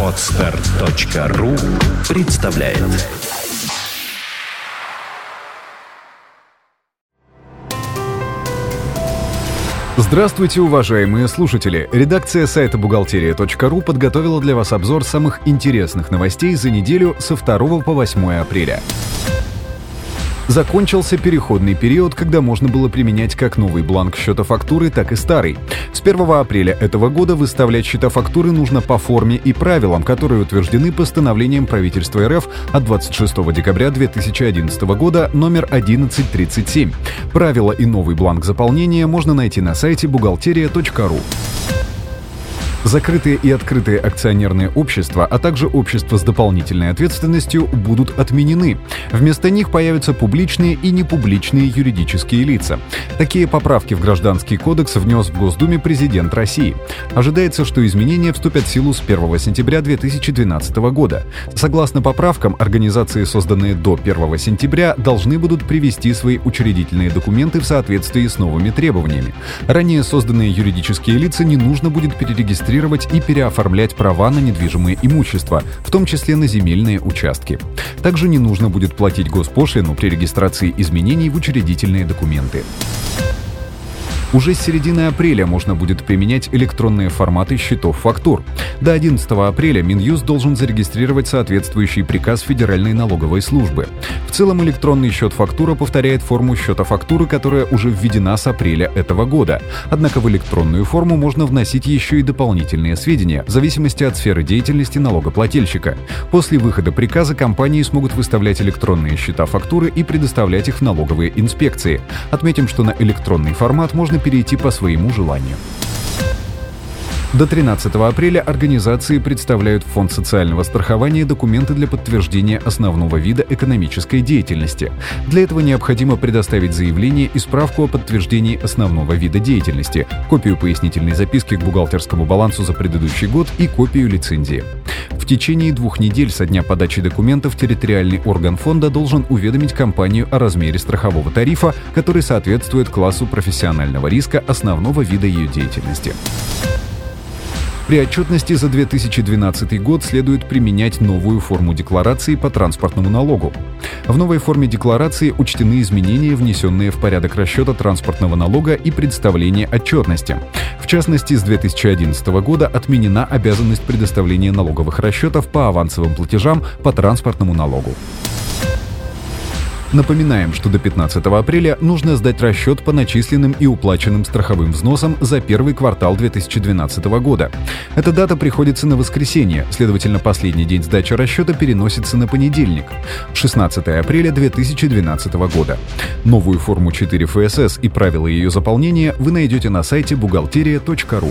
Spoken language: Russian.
Отстар.ру представляет Здравствуйте, уважаемые слушатели! Редакция сайта бухгалтерия.ру подготовила для вас обзор самых интересных новостей за неделю со 2 по 8 апреля. Закончился переходный период, когда можно было применять как новый бланк счета фактуры, так и старый. С 1 апреля этого года выставлять счета фактуры нужно по форме и правилам, которые утверждены постановлением правительства РФ от 26 декабря 2011 года номер 1137. Правила и новый бланк заполнения можно найти на сайте бухгалтерия.ру. Закрытые и открытые акционерные общества, а также общества с дополнительной ответственностью будут отменены. Вместо них появятся публичные и непубличные юридические лица. Такие поправки в Гражданский кодекс внес в Госдуме президент России. Ожидается, что изменения вступят в силу с 1 сентября 2012 года. Согласно поправкам, организации, созданные до 1 сентября, должны будут привести свои учредительные документы в соответствии с новыми требованиями. Ранее созданные юридические лица не нужно будет перерегистрировать регистрировать и переоформлять права на недвижимое имущество, в том числе на земельные участки. Также не нужно будет платить госпошлину при регистрации изменений в учредительные документы. Уже с середины апреля можно будет применять электронные форматы счетов фактур. До 11 апреля Минюст должен зарегистрировать соответствующий приказ Федеральной налоговой службы. В целом электронный счет фактура повторяет форму счета фактуры, которая уже введена с апреля этого года. Однако в электронную форму можно вносить еще и дополнительные сведения, в зависимости от сферы деятельности налогоплательщика. После выхода приказа компании смогут выставлять электронные счета фактуры и предоставлять их в налоговые инспекции. Отметим, что на электронный формат можно перейти по своему желанию. До 13 апреля организации представляют в Фонд социального страхования документы для подтверждения основного вида экономической деятельности. Для этого необходимо предоставить заявление и справку о подтверждении основного вида деятельности, копию пояснительной записки к бухгалтерскому балансу за предыдущий год и копию лицензии. В течение двух недель со дня подачи документов территориальный орган фонда должен уведомить компанию о размере страхового тарифа, который соответствует классу профессионального риска основного вида ее деятельности. При отчетности за 2012 год следует применять новую форму декларации по транспортному налогу. В новой форме декларации учтены изменения, внесенные в порядок расчета транспортного налога и представления отчетности. В частности, с 2011 года отменена обязанность предоставления налоговых расчетов по авансовым платежам по транспортному налогу. Напоминаем, что до 15 апреля нужно сдать расчет по начисленным и уплаченным страховым взносам за первый квартал 2012 года. Эта дата приходится на воскресенье, следовательно, последний день сдачи расчета переносится на понедельник, 16 апреля 2012 года. Новую форму 4 ФСС и правила ее заполнения вы найдете на сайте бухгалтерия.ру.